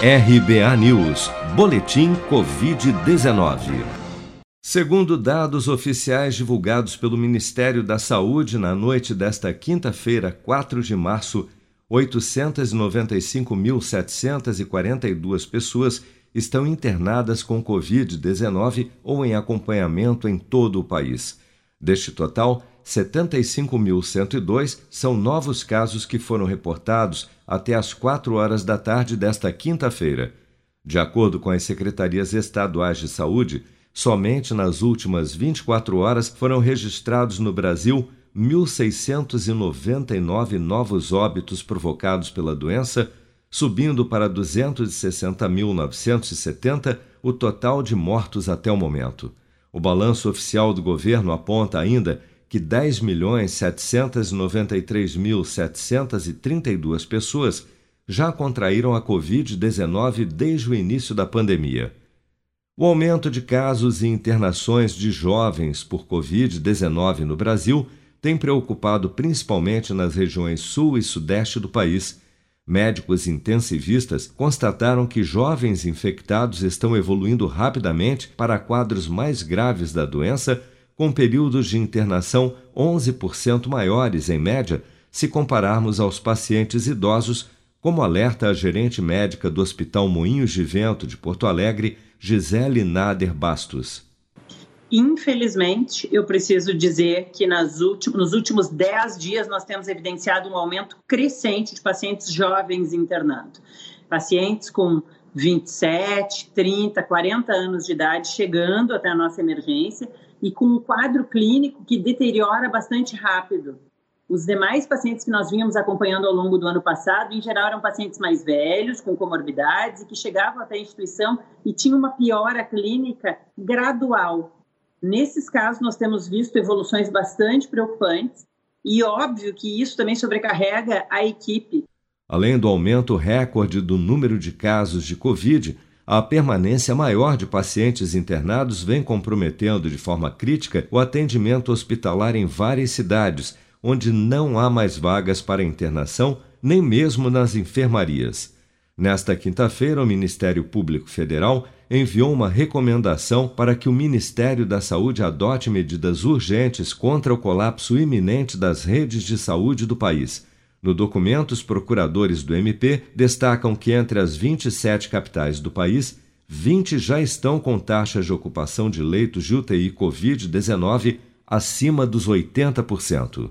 RBA News, Boletim Covid-19. Segundo dados oficiais divulgados pelo Ministério da Saúde na noite desta quinta-feira, 4 de março, 895.742 pessoas estão internadas com Covid-19 ou em acompanhamento em todo o país. Deste total, 75.102 são novos casos que foram reportados até às 4 horas da tarde desta quinta-feira. De acordo com as secretarias estaduais de saúde, somente nas últimas 24 horas foram registrados no Brasil 1.699 novos óbitos provocados pela doença, subindo para 260.970 o total de mortos até o momento. O balanço oficial do governo aponta ainda que 10.793.732 pessoas já contraíram a Covid-19 desde o início da pandemia. O aumento de casos e internações de jovens por Covid-19 no Brasil tem preocupado principalmente nas regiões sul e sudeste do país. Médicos intensivistas constataram que jovens infectados estão evoluindo rapidamente para quadros mais graves da doença com períodos de internação 11% maiores, em média, se compararmos aos pacientes idosos, como alerta a gerente médica do Hospital Moinhos de Vento de Porto Alegre, Gisele Nader Bastos. Infelizmente, eu preciso dizer que últimos, nos últimos 10 dias nós temos evidenciado um aumento crescente de pacientes jovens internando. Pacientes com 27, 30, 40 anos de idade chegando até a nossa emergência e com um quadro clínico que deteriora bastante rápido. Os demais pacientes que nós vínhamos acompanhando ao longo do ano passado, em geral, eram pacientes mais velhos, com comorbidades, e que chegavam até a instituição e tinham uma piora clínica gradual. Nesses casos, nós temos visto evoluções bastante preocupantes, e óbvio que isso também sobrecarrega a equipe. Além do aumento recorde do número de casos de Covid, a permanência maior de pacientes internados vem comprometendo de forma crítica o atendimento hospitalar em várias cidades, onde não há mais vagas para internação, nem mesmo nas enfermarias. Nesta quinta-feira, o Ministério Público Federal enviou uma recomendação para que o Ministério da Saúde adote medidas urgentes contra o colapso iminente das redes de saúde do país no documento, os procuradores do MP destacam que entre as 27 capitais do país, 20 já estão com taxas de ocupação de leitos de UTI Covid-19 acima dos 80%.